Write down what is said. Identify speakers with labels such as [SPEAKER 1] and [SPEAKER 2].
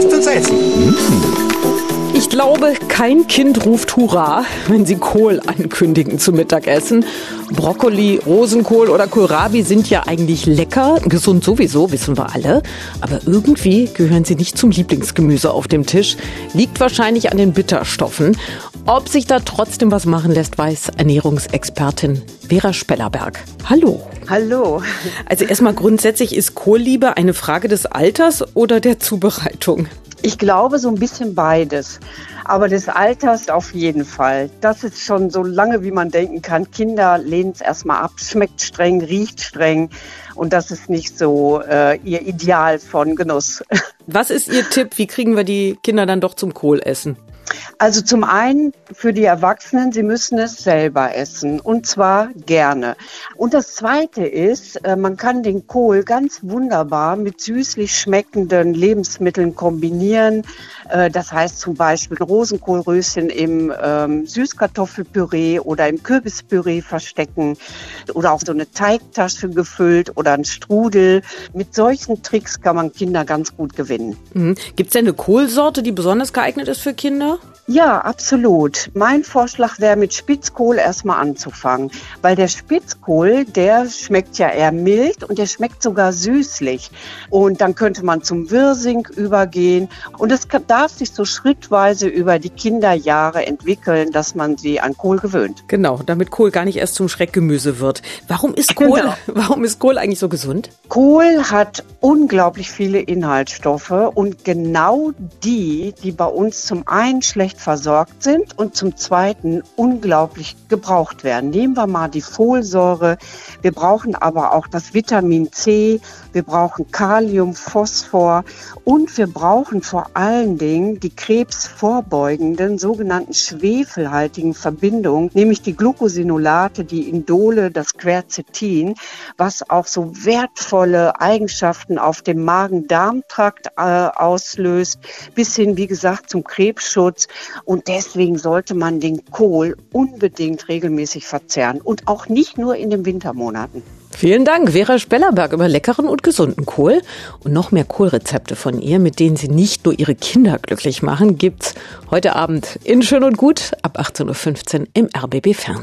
[SPEAKER 1] Lasst uns essen.
[SPEAKER 2] Mmh. Glaube, kein Kind ruft Hurra, wenn sie Kohl ankündigen zum Mittagessen. Brokkoli, Rosenkohl oder Kohlrabi sind ja eigentlich lecker, gesund sowieso, wissen wir alle. Aber irgendwie gehören sie nicht zum Lieblingsgemüse auf dem Tisch. Liegt wahrscheinlich an den Bitterstoffen. Ob sich da trotzdem was machen lässt, weiß Ernährungsexpertin Vera Spellerberg. Hallo.
[SPEAKER 3] Hallo.
[SPEAKER 2] Also erstmal grundsätzlich ist Kohlliebe eine Frage des Alters oder der Zubereitung?
[SPEAKER 3] Ich glaube so ein bisschen beides. Aber des Alters auf jeden Fall. Das ist schon so lange, wie man denken kann. Kinder lehnen es erstmal ab, schmeckt streng, riecht streng. Und das ist nicht so äh, ihr Ideal von Genuss.
[SPEAKER 2] Was ist Ihr Tipp? Wie kriegen wir die Kinder dann doch zum Kohlessen?
[SPEAKER 3] Also zum einen für die Erwachsenen, sie müssen es selber essen und zwar gerne. Und das zweite ist, äh, man kann den Kohl ganz wunderbar mit süßlich schmeckenden Lebensmitteln kombinieren. Äh, das heißt zum Beispiel Rosenkohlröschen im ähm, Süßkartoffelpüree oder im Kürbispüree verstecken oder auch so eine Teigtasche gefüllt oder ein Strudel. Mit solchen Tricks kann man Kinder ganz gut gewinnen.
[SPEAKER 2] Mhm. Gibt es denn eine Kohlsorte, die besonders geeignet ist für Kinder?
[SPEAKER 3] Ja, absolut. Mein Vorschlag wäre, mit Spitzkohl erstmal anzufangen, weil der Spitzkohl, der schmeckt ja eher mild und der schmeckt sogar süßlich. Und dann könnte man zum Wirsing übergehen und es darf sich so schrittweise über die Kinderjahre entwickeln, dass man sie an Kohl gewöhnt.
[SPEAKER 2] Genau, damit Kohl gar nicht erst zum Schreckgemüse wird. Warum ist Kohl, genau. warum ist Kohl eigentlich so gesund?
[SPEAKER 3] Kohl hat unglaublich viele Inhaltsstoffe und genau die, die bei uns zum einen schlecht versorgt sind und zum Zweiten unglaublich gebraucht werden. Nehmen wir mal die Folsäure. Wir brauchen aber auch das Vitamin C. Wir brauchen Kalium, Phosphor und wir brauchen vor allen Dingen die krebsvorbeugenden sogenannten schwefelhaltigen Verbindungen, nämlich die Glucosinolate, die Indole, das Quercetin, was auch so wertvolle Eigenschaften auf dem Magen-Darm-Trakt äh, auslöst, bis hin, wie gesagt, zum Krebsschutz. Und deswegen sollte man den Kohl unbedingt regelmäßig verzehren und auch nicht nur in den Wintermonaten.
[SPEAKER 2] Vielen Dank, Vera Spellerberg, über leckeren und gesunden Kohl. Und noch mehr Kohlrezepte von ihr, mit denen sie nicht nur ihre Kinder glücklich machen, gibt's heute Abend in Schön und Gut ab 18.15 Uhr im RBB Fern.